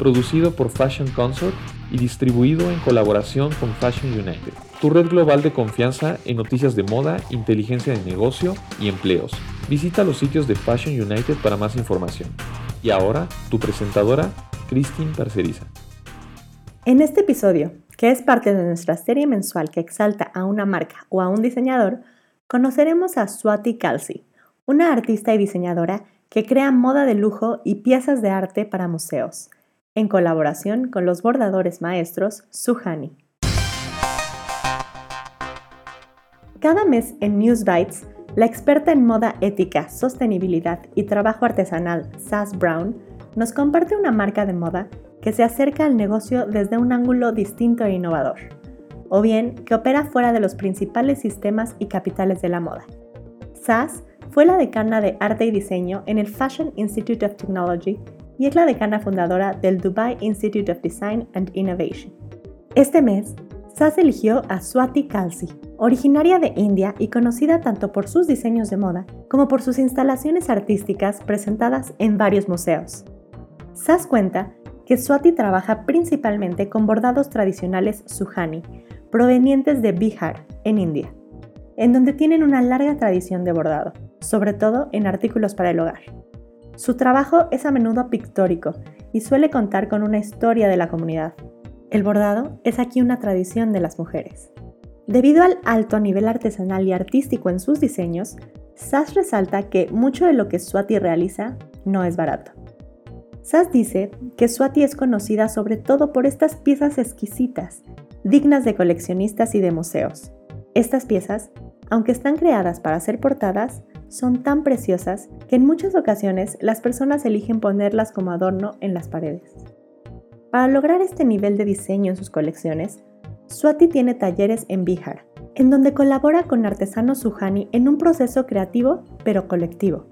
producido por Fashion Consort y distribuido en colaboración con Fashion United, tu red global de confianza en noticias de moda, inteligencia de negocio y empleos. Visita los sitios de Fashion United para más información. Y ahora, tu presentadora, Christine Parceriza. En este episodio, que es parte de nuestra serie mensual que exalta a una marca o a un diseñador, conoceremos a Swati Kalsi, una artista y diseñadora que crea moda de lujo y piezas de arte para museos en colaboración con los bordadores maestros Suhani. Cada mes en News Bites, la experta en moda ética, sostenibilidad y trabajo artesanal, Sass Brown, nos comparte una marca de moda que se acerca al negocio desde un ángulo distinto e innovador, o bien que opera fuera de los principales sistemas y capitales de la moda. Sass fue la decana de arte y diseño en el Fashion Institute of Technology y es la decana fundadora del Dubai Institute of Design and Innovation. Este mes, SAS eligió a Swati Kalsi, originaria de India y conocida tanto por sus diseños de moda como por sus instalaciones artísticas presentadas en varios museos. SAS cuenta que Swati trabaja principalmente con bordados tradicionales Suhani, provenientes de Bihar, en India, en donde tienen una larga tradición de bordado, sobre todo en artículos para el hogar. Su trabajo es a menudo pictórico y suele contar con una historia de la comunidad. El bordado es aquí una tradición de las mujeres. Debido al alto nivel artesanal y artístico en sus diseños, Sass resalta que mucho de lo que Swati realiza no es barato. Sass dice que Swati es conocida sobre todo por estas piezas exquisitas, dignas de coleccionistas y de museos. Estas piezas, aunque están creadas para ser portadas, son tan preciosas que en muchas ocasiones las personas eligen ponerlas como adorno en las paredes. Para lograr este nivel de diseño en sus colecciones, Swati tiene talleres en Bihar, en donde colabora con artesanos Suhani en un proceso creativo pero colectivo.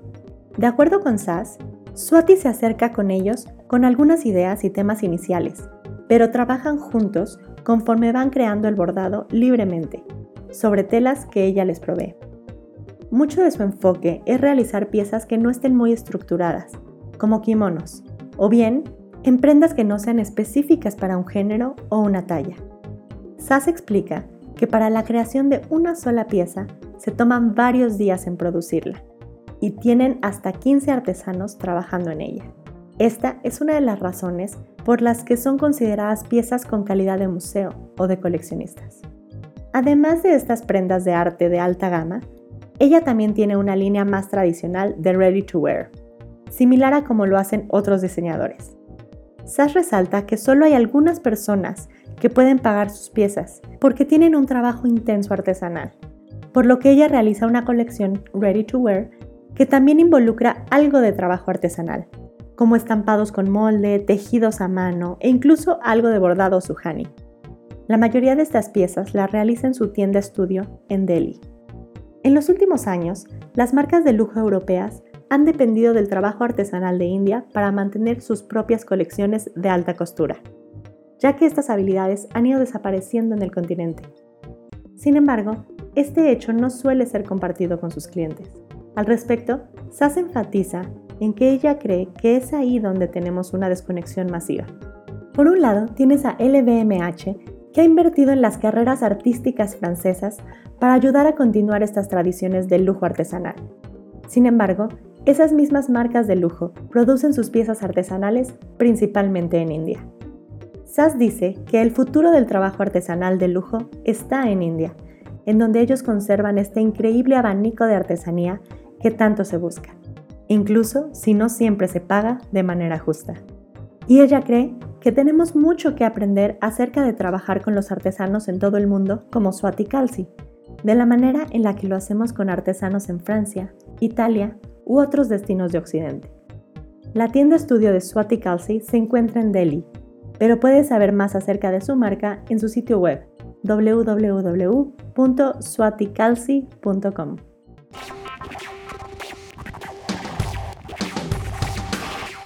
De acuerdo con Sass, Swati se acerca con ellos con algunas ideas y temas iniciales, pero trabajan juntos conforme van creando el bordado libremente, sobre telas que ella les provee. Mucho de su enfoque es realizar piezas que no estén muy estructuradas, como kimonos, o bien en prendas que no sean específicas para un género o una talla. Sass explica que para la creación de una sola pieza se toman varios días en producirla y tienen hasta 15 artesanos trabajando en ella. Esta es una de las razones por las que son consideradas piezas con calidad de museo o de coleccionistas. Además de estas prendas de arte de alta gama, ella también tiene una línea más tradicional de ready to wear, similar a como lo hacen otros diseñadores. Sass resalta que solo hay algunas personas que pueden pagar sus piezas porque tienen un trabajo intenso artesanal, por lo que ella realiza una colección ready to wear que también involucra algo de trabajo artesanal, como estampados con molde, tejidos a mano e incluso algo de bordado suhani. La mayoría de estas piezas las realiza en su tienda estudio en Delhi. En los últimos años, las marcas de lujo europeas han dependido del trabajo artesanal de India para mantener sus propias colecciones de alta costura, ya que estas habilidades han ido desapareciendo en el continente. Sin embargo, este hecho no suele ser compartido con sus clientes. Al respecto, Sass enfatiza en que ella cree que es ahí donde tenemos una desconexión masiva. Por un lado, tienes a LVMH, que ha invertido en las carreras artísticas francesas para ayudar a continuar estas tradiciones del lujo artesanal. Sin embargo, esas mismas marcas de lujo producen sus piezas artesanales principalmente en India. Sass dice que el futuro del trabajo artesanal de lujo está en India, en donde ellos conservan este increíble abanico de artesanía que tanto se busca, incluso si no siempre se paga de manera justa. Y ella cree que tenemos mucho que aprender acerca de trabajar con los artesanos en todo el mundo como Swati Kalsi, de la manera en la que lo hacemos con artesanos en Francia, Italia u otros destinos de Occidente. La tienda estudio de Swati Kalsi se encuentra en Delhi, pero puedes saber más acerca de su marca en su sitio web www.swaticalci.com.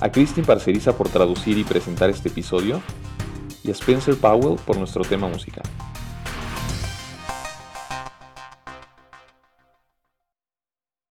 a Christine Parceriza por traducir y presentar este episodio y a Spencer Powell por nuestro tema musical.